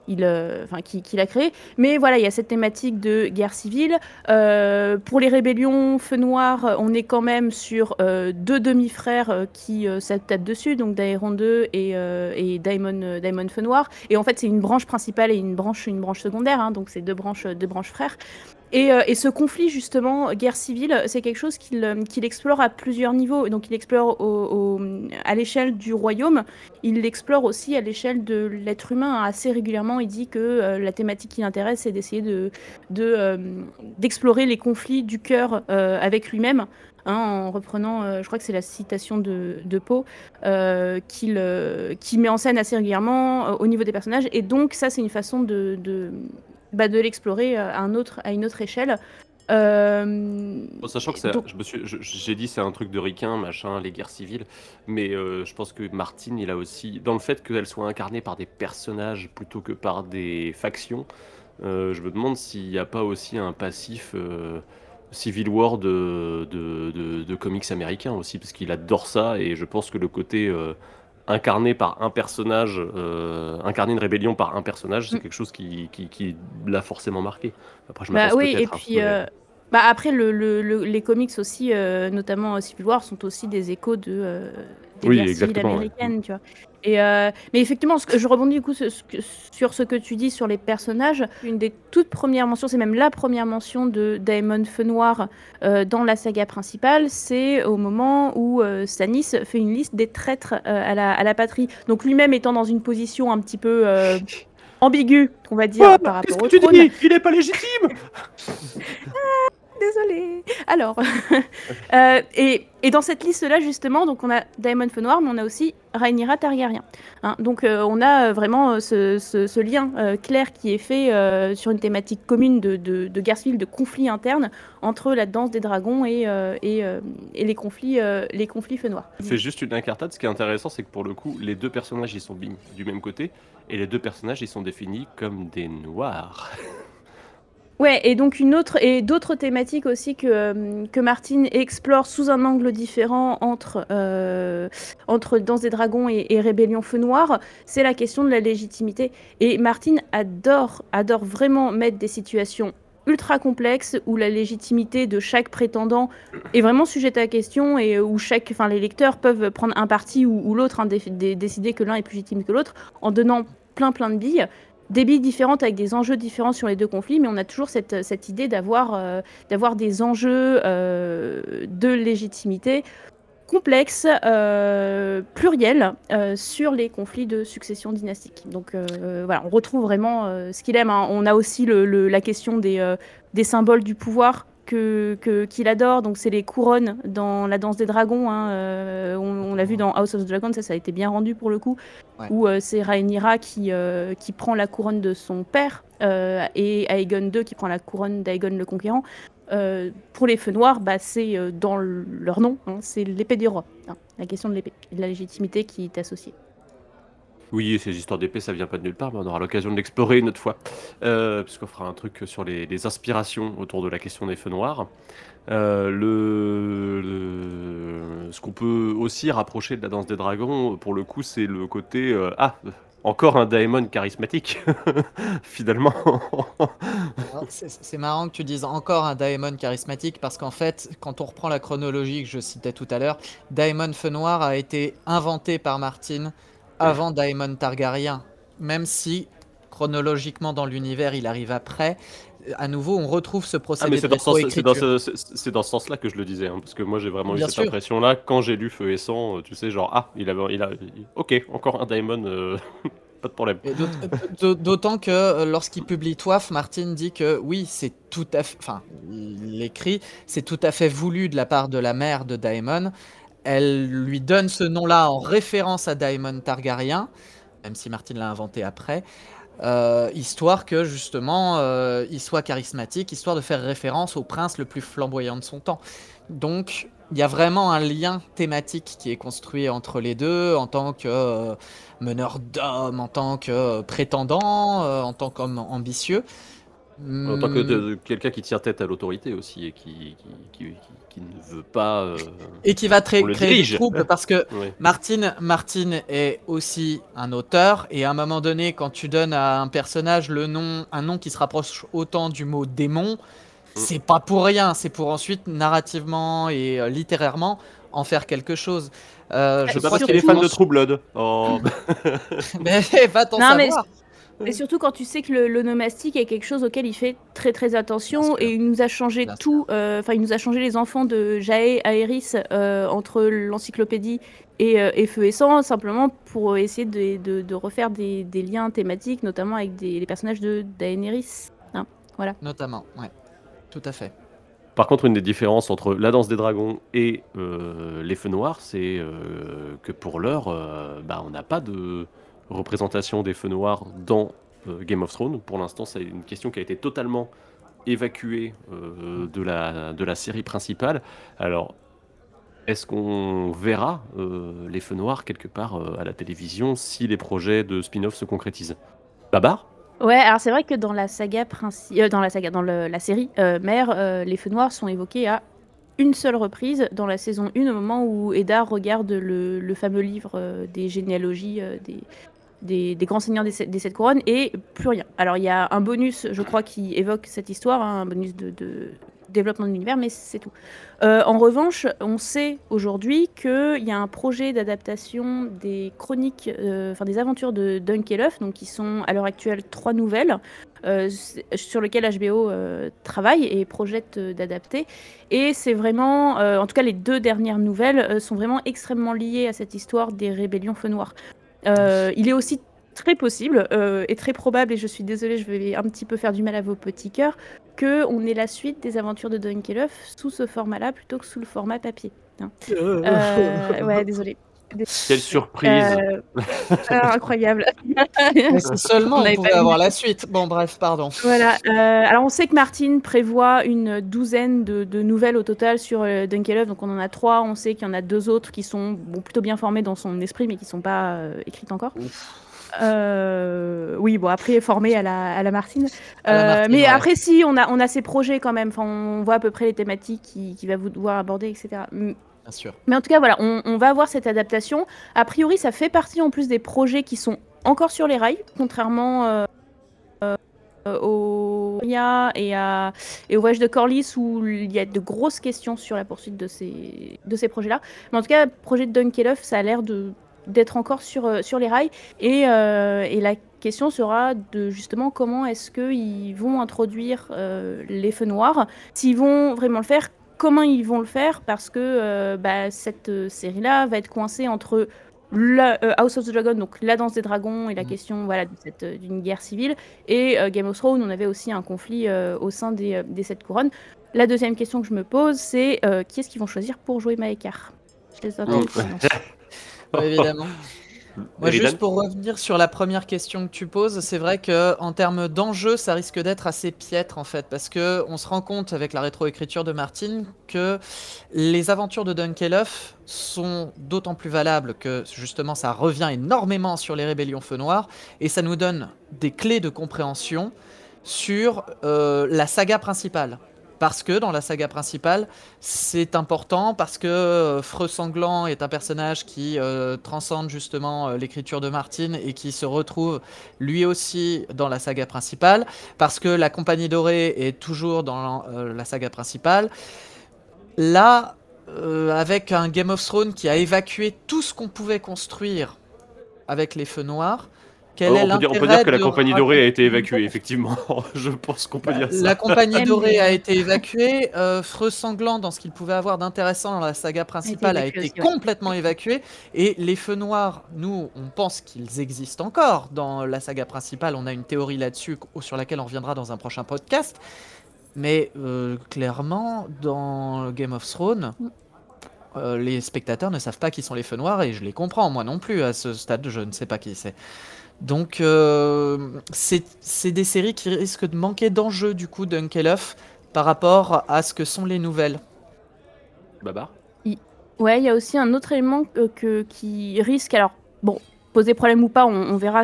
il, euh, qu'il a créé. Mais voilà, il y a cette thématique de guerre civile. Euh, pour les rébellions Feu Noir, on est quand même sur euh, deux demi-frères qui s'attachent dessus, donc Daeron 2 et, et Daemon Feu Noir. Et en fait, c'est une branche principale et une branche, une branche secondaire, hein, donc c'est deux branches, deux branches frères. Et, euh, et ce conflit, justement, guerre civile, c'est quelque chose qu'il euh, explore à plusieurs niveaux. Donc, il explore à l'échelle du royaume, il l'explore aussi à l'échelle de l'être humain. Assez régulièrement, il dit que euh, la thématique qui l'intéresse, c'est d'essayer de, de, d'explorer les conflits du cœur avec lui-même. hein, en reprenant, je crois que c'est la citation de, de Poe, qu'il, qui met en scène assez régulièrement au niveau des personnages. Et donc, ça, c'est une façon de, bah, de l'explorer euh, à, un autre, à une autre échelle. Euh, Bon, sachant que ça, donc- je me suis, je- j'ai dit c'est un truc de ricain, machin, les guerres civiles, mais euh, je pense que Martine, il a aussi, dans le fait qu'elle soit incarnée par des personnages plutôt que par des factions, euh, je me demande s'il n'y a pas aussi un passif Civil War de, de, de- de comics américains aussi, parce qu'il adore ça, et je pense que le côté incarné par un personnage, euh, incarner une rébellion par un personnage, c'est Mm. quelque chose qui, qui, qui l'a forcément marqué. Après, je Bah oui, et puis mais- euh, bah après le, le- le- les comics aussi, euh, notamment euh, Civil War, sont aussi des échos de euh, des Oui, guerres civiles exactement, ouais. américaines, tu vois. Et euh, mais effectivement, ce que, je rebondis du coup ce- ce que- sur ce que tu dis sur les personnages. Une des toutes premières mentions, c'est même la première mention de Daemon Feu Noir euh, dans la saga principale, c'est au moment où euh, Stannis fait une liste des traîtres à, la, à la patrie. Donc lui-même étant dans une position un petit peu ambiguë, on va dire, par rapport au trône. Il n'est pas légitime Désolée. Alors, euh, et, dans cette liste-là, justement, donc on a Daemon Feu Noir, mais on a aussi Rhaenyra Targaryen. Hein, donc euh, on a euh, vraiment ce, lien clair qui est fait sur une thématique commune de, de, de guerre civile, de conflit interne entre la danse des dragons et, les conflits, les conflits Feu Noir. C'est juste une incartade. Ce qui est intéressant, c'est que pour le coup, les deux personnages, ils sont du même côté, et les deux personnages, ils sont définis comme des noirs. Ouais, et donc une autre et d'autres thématiques aussi que, euh, que Martine explore sous un angle différent entre, euh, entre Danse Dragons et, Rébellion Feu Noir, c'est la question de la légitimité. Et Martine adore, adore vraiment mettre des situations ultra complexes où la légitimité de chaque prétendant est vraiment sujette à question et où chaque, enfin, les lecteurs peuvent prendre un parti ou, l'autre, hein, dé- dé- décider que l'un est plus légitime que l'autre en donnant plein plein de billes des billes différentes avec des enjeux différents sur les deux conflits, mais on a toujours cette, idée d'avoir euh, d'avoir des enjeux euh, de légitimité complexes, euh, pluriels, sur les conflits de succession dynastique. Donc voilà, on retrouve vraiment ce qu'il aime. hein. On a aussi la question des symboles du pouvoir que que- qu'il adore. Donc c'est les couronnes dans la danse des dragons. hein. Euh, on on l'a vu dans House of the Dragon, ça, ça a été bien rendu pour le coup Ouais. où euh, c'est Rhaenyra qui, euh, qui prend la couronne de son père et Aegon II qui prend la couronne d'Aegon le Conquérant. Pour les feux noirs, bah, c'est dans le- leur nom, hein, c'est l'épée du roi. hein, la question de l'épée de la légitimité qui est associée. Oui, ces histoires d'épée, ça vient pas de nulle part, mais on aura l'occasion de l'explorer une autre fois. Euh, puisqu'on fera un truc sur les, inspirations autour de la question des feux noirs. Euh, le, ce qu'on peut aussi rapprocher de la danse des dragons, pour le coup, c'est le côté euh, ah encore un daemon charismatique finalement. C'est marrant que tu dises encore un Daemon charismatique parce qu'en fait, quand on reprend la chronologie que je citais tout à l'heure, Daemon Feu Noir a été inventé par Martine avant Daemon Targaryen. Même si chronologiquement dans l'univers il arrive après, à nouveau on retrouve ce Ah, procédé mais c'est de dans, ce dans ce, sens-là que je le disais, hein, parce que moi j'ai vraiment Bien eu cette impression-là quand j'ai lu Feu et Sang, euh, tu sais, genre ah, il avait, il a, il- ok, encore un daemon, euh, pas de problème. D'aut- D'autant que euh, lorsqu'il publie Toif, Martine dit que oui, c'est tout à fait. Enfin, il écrit, c'est tout à fait voulu de la part de la mère de Daemon. Elle lui donne ce nom-là en référence à Daemon Targaryen, même si Martine l'a inventé après, euh, histoire que justement euh, il soit charismatique, histoire de faire référence au prince le plus flamboyant de son temps. Donc, il y a vraiment un lien thématique qui est construit entre les deux en tant que euh, meneur d'hommes, en tant que prétendant, en tant qu'homme ambitieux. En tant que Hmm, de- quelqu'un qui tient tête à l'autorité aussi et qui, qui, qui- qui- qui ne veut pas. euh, Et qui va créer des troubles parce que ouais. Martine, Martine est aussi un auteur et à un moment donné, quand tu donnes à un personnage le nom, un nom qui se rapproche autant du mot démon, c'est pas pour rien, c'est pour ensuite narrativement et euh, littérairement en faire quelque chose. Euh, je C'est pas crois parce qu'il est fan de True Blood. Oh, Mais va t'en mais savoir. Et surtout quand tu sais que le- l'onomastique est quelque chose auquel il fait très très attention et il nous a changé Bien tout, euh, enfin il nous a changé les enfants de Jae Aeris euh, entre l'encyclopédie et, euh, et Feu et Sang simplement pour essayer de, de- de refaire des, des liens thématiques notamment avec des, les personnages de Daenerys. hein. Notamment, ouais. Tout à fait. Par contre, une des différences entre la danse des dragons et euh, les feux noirs, c'est euh, que pour l'heure, euh, bah, on n'a pas de représentation des feux noirs dans euh, Game of Thrones. Pour l'instant, c'est une question qui a été totalement évacuée euh, de, la, de la série principale. Alors, est-ce qu'on verra euh, les feux noirs quelque part à la télévision si les projets de spin-off se concrétisent? Babar? Ouais, alors c'est vrai que dans la saga dans la saga, dans la série mère, les feux noirs sont évoqués à une seule reprise dans la saison 1 au moment où Eddard regarde le, le fameux livre des généalogies des, des, grands seigneurs des, sept- couronnes et plus rien. Alors il y a un bonus, je crois, qui évoque cette histoire, hein, un bonus de, développement de l'univers, mais c'est tout. Euh, en revanche, on sait aujourd'hui qu'il y a un projet d'adaptation des chroniques, euh, enfin des aventures de Dunkelhoff, donc qui sont à l'heure actuelle trois nouvelles, euh, sur lesquelles HBO travaille et projette d'adapter. Et c'est vraiment, en tout cas les deux dernières nouvelles sont vraiment extrêmement liées à cette histoire des rébellions Feu Noir. Euh, il est aussi très possible euh, et très probable, et je suis désolée, je vais un petit peu faire du mal à vos petits cœurs, que on ait la suite des aventures de Dunkelhoff sous ce format-là plutôt que sous le format papier. hein. Euh, ouais, désolée. Quelle surprise Euh, ah, incroyable. Seulement On on, pouvait avoir la suite. Bon, bref, pardon. Voilà. euh, alors on sait que Martine prévoit une douzaine de, de nouvelles au total sur euh, Dunkelhoff. Donc on en a trois. On sait qu'il y en a deux autres qui sont bon, plutôt bien formées dans son esprit, mais qui sont pas euh, écrites encore. Euh, oui, bon après formées à la, à la Martine. À la Euh, Martine, mais ouais. après si on a on a ces projets quand même. Enfin on voit à peu près les thématiques qu'il qui va vouloir aborder, etc. Bien sûr. mais en tout cas, voilà, on, va avoir cette adaptation. A priori, ça fait partie en plus des projets qui sont encore sur les rails, contrairement euh, euh, au et, à, et au voyage de Corlys où il y a de grosses questions sur la poursuite de ces, projets-là. Mais en tout cas, le projet de Dunkelhoff, ça a l'air d'être encore sur, euh, sur les rails. Et, euh, et la question sera de justement comment est-ce qu'ils vont introduire euh, les feux noirs, s'ils vont vraiment le faire, comment ils vont le faire, parce que euh, bah, cette euh, série-là va être coincée entre la, euh, House of the Dragon, donc la danse des dragons et la Mhm. question voilà, d'une guerre civile, et euh, Game of Thrones, on avait aussi un conflit euh, au sein des, des sept couronnes. La deuxième question que je me pose, c'est euh, qui est-ce qu'ils vont choisir pour jouer Maekar Je les attends. Ouais. Ouais, évidemment. Moi, juste pour revenir sur la première question que tu poses, c'est vrai que en termes d'enjeu, ça risque d'être assez piètre en fait, parce que on se rend compte avec la rétroécriture de Martine que les aventures de Dunkelhoff sont d'autant plus valables que justement ça revient énormément sur les rébellions Feu Noir et ça nous donne des clés de compréhension sur euh, la saga principale. Parce que dans la saga principale, c'est important parce que euh, Freux Sanglant est un personnage qui euh, transcende justement euh, l'écriture de Martine et qui se retrouve lui aussi dans la saga principale, parce que la Compagnie Dorée est toujours dans la saga principale. Là, avec un Game of Thrones qui a évacué tout ce qu'on pouvait construire avec les feux noirs, quel est on, peut dire, on peut l'intérêt dire que la compagnie dorée a été évacuée, effectivement. Je pense qu'on peut dire ça. La compagnie dorée a été évacuée. Euh, Freux sanglant, dans ce qu'il pouvait avoir d'intéressant dans la saga principale, a été complètement évacué. Et les feux noirs, nous, on pense qu'ils existent encore dans la saga principale. On a une théorie là-dessus sur laquelle on reviendra dans un prochain podcast. Mais euh, clairement, dans Game of Thrones, Mm. euh, les spectateurs ne savent pas qui sont les feux noirs et je les comprends. Moi non plus, à ce stade, je ne sais pas qui c'est. Donc, euh, c'est c'est des séries qui risquent de manquer d'enjeu, du coup, Dunkelhoff, par rapport à ce que sont les nouvelles. Babar? Il Ouais, il y a aussi un autre élément que, que- qui risque, alors bon, poser problème ou pas, on, on verra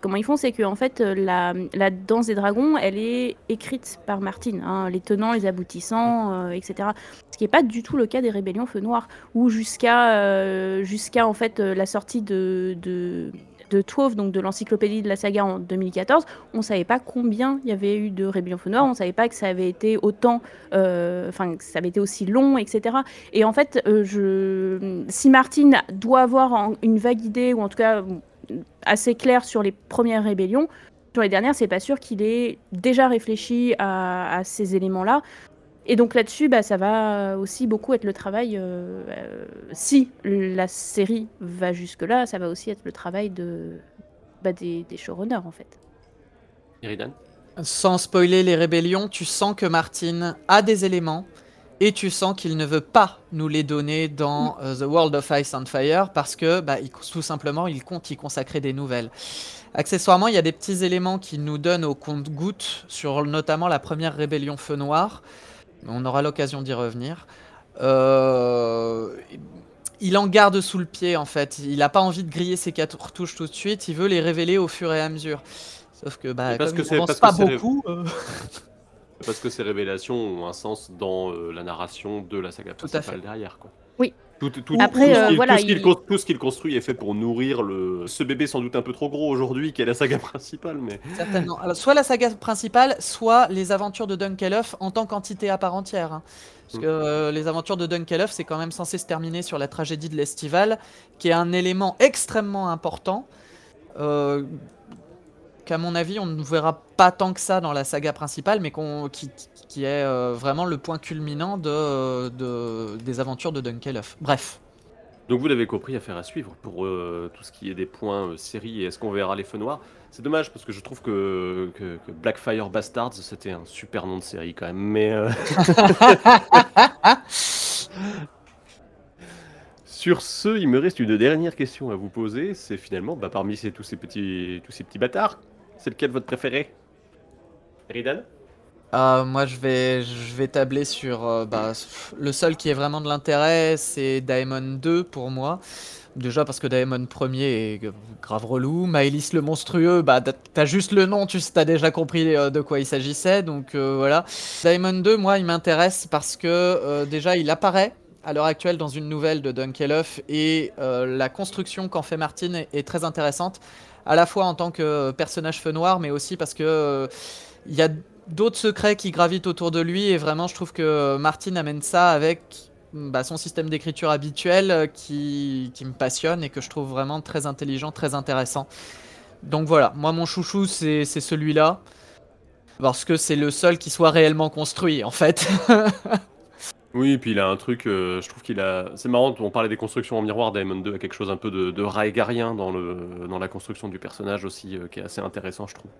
comment ils font, c'est que en fait la, la danse des dragons, elle est écrite par Martine, hein, les tenants, les aboutissants, euh, etc. Ce qui n'est pas du tout le cas des rébellions Feu Noir, où jusqu'à euh, jusqu'à en fait euh, la sortie de, de de Twelve, donc de l'encyclopédie de la saga en 2014, on savait pas combien il y avait eu de rébellions Noir, on savait pas que ça avait été autant, euh, enfin que ça avait été aussi long, etc. Et en fait, euh, si Martine doit avoir une vague idée, ou en tout cas assez claire sur les premières rébellions, sur les dernières, c'est pas sûr qu'il ait déjà réfléchi à, à ces éléments-là. Et donc là-dessus, bah, ça va aussi beaucoup être le travail, euh, euh, si la série va jusque-là, ça va aussi être le travail de, bah, des, des showrunners en fait. Iridan Sans spoiler les rébellions, tu sens que Martin a des éléments et tu sens qu'il ne veut pas nous les donner dans euh, The World of Ice and Fire parce que bah, il- tout simplement il compte y consacrer des nouvelles. Accessoirement, il y a des petits éléments qui nous donnent au compte-gouttes sur notamment la première rébellion Feu Noir. On aura l'occasion d'y revenir. Euh, il en garde sous le pied en fait. Il n'a pas envie de griller ses cartouches tout de suite. Il veut les révéler au fur et à mesure. Sauf que bah parce comme que parce que pas beaucoup. euh, Parce que ces révélations ont un sens dans euh, la narration de la saga Tout à principale fait. derrière. Quoi. Oui. Tout, tout- Après, tout ce euh, qu'il- voilà, tout ce qu'il il- con- tout ce qu'il construit est fait pour nourrir le... ce bébé sans doute un peu trop gros aujourd'hui, qui est la saga principale. Mais Certainement. Alors, soit la saga principale, soit les aventures de Dunkelhoff en tant qu'entité à part entière. hein. Parce que euh, les aventures de Dunkelhoff, c'est quand même censé se terminer sur la tragédie de l'Estival, qui est un élément extrêmement important. euh, qu'à mon avis, on ne verra pas tant que ça dans la saga principale, mais qui, qui est euh, vraiment le point culminant de, de- des aventures de Dunkelhoff. Bref. Donc vous l'avez compris, affaire à suivre pour euh, tout ce qui est des points euh, série et est-ce qu'on verra les feux noirs. C'est dommage parce que je trouve que, que, que Blackfire Bastards c'était un super nom de série quand même. Mais euh, sur ce, il me reste une dernière question à vous poser. C'est finalement, bah, parmi ces, tous, ces petits, tous ces petits bâtards, c'est lequel votre préféré? Eridan Euh, moi, je vais, je vais tabler sur euh, bah, le seul qui est vraiment de l'intérêt, c'est Daemon 2 pour moi. Déjà parce que Daemon 1er est grave relou. Maëlys le monstrueux, bah t'as- juste le nom, tu déjà compris euh, de quoi il s'agissait, donc euh, voilà. Daemon 2, moi, il m'intéresse parce que déjà, il apparaît à l'heure actuelle dans une nouvelle de Dunkelhoff et la construction qu'en fait Martin est très intéressante, à la fois en tant que personnage feu noir, mais aussi parce que euh, il y a d'autres secrets qui gravitent autour de lui et vraiment je trouve que Martin amène ça avec bah, son système d'écriture habituel euh, qui, qui me passionne et que je trouve vraiment très intelligent, très intéressant. Donc voilà, moi mon chouchou c'est c'est celui-là parce que c'est le seul qui soit réellement construit en fait. Oui, et puis il a un truc, euh, je trouve qu'il a. C'est marrant, on parlait des constructions en miroir, Daemon 2 a quelque chose un peu de, de Raegarien dans, le, dans la construction du personnage aussi, euh, qui est assez intéressant, je trouve.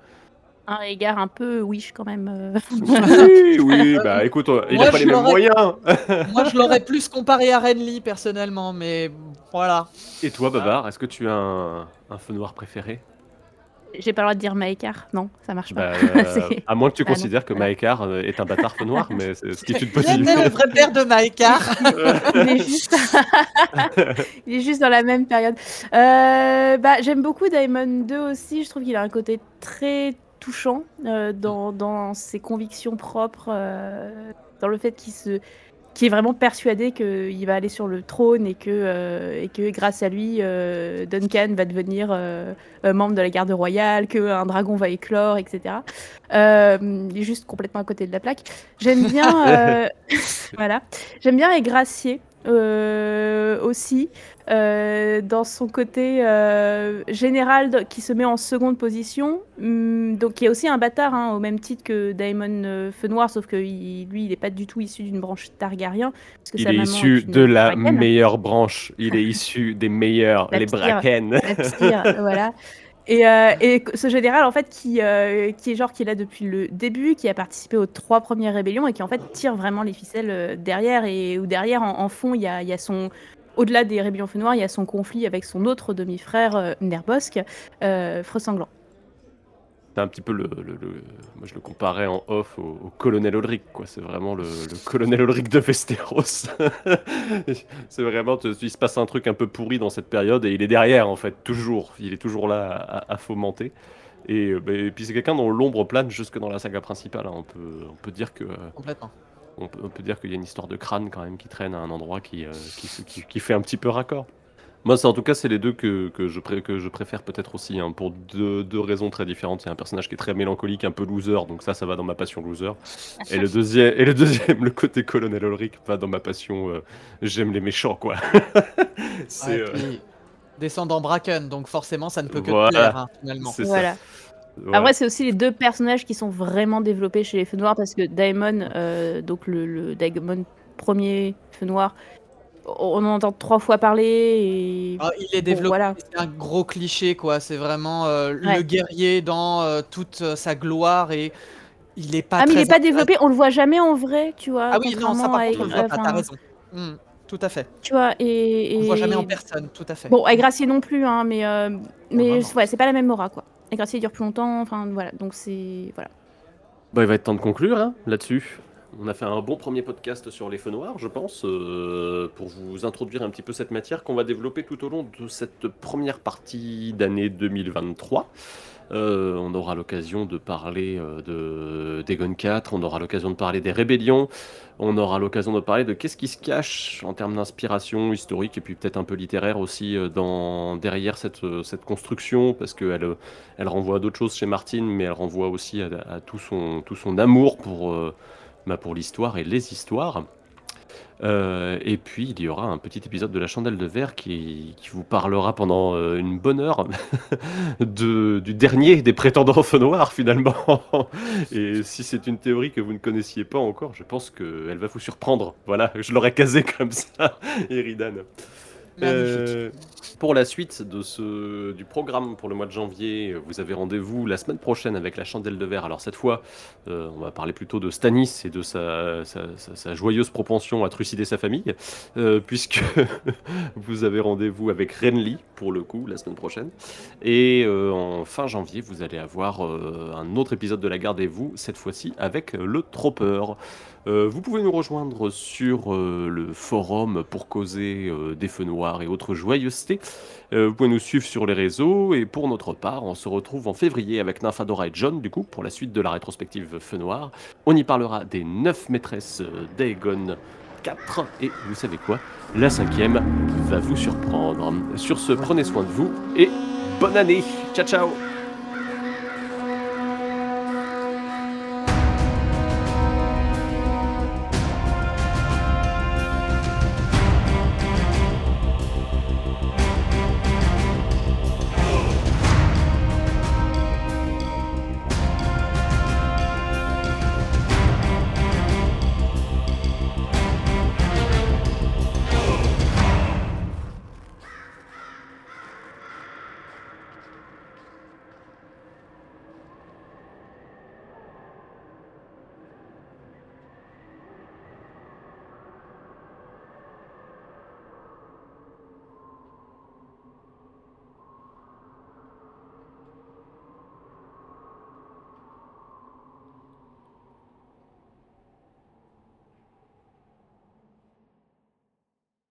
Un égard un peu wish quand même. euh. Oui, oui, bah écoute, il Moi, a pas les mêmes moyens moi je l'aurais plus comparé à Renly personnellement, mais voilà. Et toi, Babar, est-ce que tu as un, un feu noir préféré? J'ai pas le droit de dire Maekar, non, ça marche pas. Bah, euh, À moins que tu Ah non. considères que Maekar euh, est un bâtard feu noir, mais c'est ce qui est une Il possibilité. le vrai père de Maekar. il, est juste... il est juste dans la même période. Euh, bah, J'aime beaucoup Daemon 2 aussi. Je trouve qu'il a un côté très touchant euh, dans, dans ses convictions propres, euh, dans le fait qu'il se qui est vraiment persuadé qu'il va aller sur le trône et que, euh, et que grâce à lui, euh, Duncan va devenir euh, membre de la garde royale, qu'un dragon va éclore, etc. Il est juste complètement à côté de la plaque. J'aime bien, voilà, j'aime bien les graciers euh, aussi, euh, dans son côté euh, général qui se met en seconde position, hum, donc qui est aussi un bâtard hein, au même titre que Daemon Feu Noir, sauf que il- lui il n'est pas du tout issu d'une branche Targaryen. Parce que Il est issu de la Bracken. meilleure branche. Il est issu des meilleurs, les. Bracken. Voilà. Et, euh, et ce général, en fait, qui, euh, est genre qui là depuis le début, qui a participé aux trois premières rébellions et qui en fait tire vraiment les ficelles euh, derrière et derrière en, fond il y a, son au-delà des rébellions feu noir, il y a son conflit avec son autre demi-frère Nerbosk, euh, sanglant. C'est un petit peu le, le- le- Moi, je le comparais en off au, au colonel Ulrich, quoi. C'est vraiment le, le colonel Ulrich de Westeros. c'est vraiment. Il se passe un truc un peu pourri dans cette période et il est derrière, en fait, toujours. Il est toujours là à, à fomenter. Et, euh, bah, et puis, c'est quelqu'un dont l'ombre plane jusque dans la saga principale. hein. On, peut, on peut dire que. Complètement. on peut, on peut dire qu'il y a une histoire de crâne quand même qui traîne à un endroit qui, euh, qui, se- qui- qui fait un petit peu raccord. Moi, c'est en tout cas, c'est les deux que, que je, pré- que je préfère peut-être aussi, hein, pour deux, deux raisons très différentes. Il y a un personnage qui est très mélancolique, un peu loser, donc ça, ça va dans ma passion loser. Et le deuxième, et le, deuxième le côté colonel Ulrich, va dans ma passion euh, j'aime les méchants, quoi. c'est Ouais, euh, descendant Bracken, donc forcément ça ne peut que Voilà. te plaire hein, finalement. c'est ça. Voilà. Voilà. Après, c'est aussi les deux personnages qui sont vraiment développés chez les Feux Noirs parce que Daemon, euh, donc le, le Daemon premier Feu Noir, on en entend trois fois parler et Ah, il est Bon, développé, voilà. c'est un gros cliché quoi. C'est vraiment euh, le guerrier dans euh, toute euh, sa gloire et il est pas. ah mais il est pas développé, on le voit jamais en vrai, tu vois. Ah oui non ça par à- contre enfin, T'as raison. Hmm, tout à fait. Tu vois et, On le voit jamais en et- personne. Tout à fait. Bon, avec Gracier non plus, hein, mais euh, mais ouais, c'est pas la même aura quoi. Et Gracier dure plus longtemps, enfin voilà, donc c'est voilà. Bah, il va être temps de conclure hein, là-dessus. On a fait un bon premier podcast sur les feux noirs, je pense, euh, pour vous introduire un petit peu cette matière qu'on va développer tout au long de cette première partie d'année 2023. Euh, on aura l'occasion de parler euh, de d'Egon 4, on aura l'occasion de parler des rébellions, on aura l'occasion de parler de qu'est-ce qui se cache en termes d'inspiration historique et puis peut-être un peu littéraire aussi derrière cette, construction, parce qu'elle elle renvoie à d'autres choses chez Martine, mais elle renvoie aussi à, tout, son, amour pour, bah, pour l'histoire et les histoires. Euh, et puis il y aura un petit épisode de la chandelle de verre qui, qui vous parlera pendant euh, une bonne heure de, du dernier des prétendants au feu noir finalement. Et si c'est une théorie que vous ne connaissiez pas encore, je pense qu'elle va vous surprendre. Voilà, je l'aurais casé comme ça, Eridan. Euh, pour la suite de ce, du programme pour le mois de janvier, vous avez rendez-vous la semaine prochaine avec la chandelle de verre. Alors cette fois, euh, on va parler plutôt de Stanis et de sa, sa- sa- sa joyeuse propension à trucider sa famille, euh, puisque vous avez rendez-vous avec Renly pour le coup la semaine prochaine. Et en fin janvier, vous allez avoir un autre épisode de la Gardez-vous, cette fois-ci avec le Tropper. Euh, vous pouvez nous rejoindre sur euh, le forum pour causer euh, des feux noirs et autres joyeusetés. Vous pouvez nous suivre sur les réseaux et pour notre part, on se retrouve en février avec Nymphadora et John, du coup, pour la suite de la rétrospective Feu Noir. On y parlera des 9 maîtresses d'Aegon 4 et vous savez quoi La cinquième va vous surprendre. Sur ce, prenez soin de vous et bonne année Ciao ciao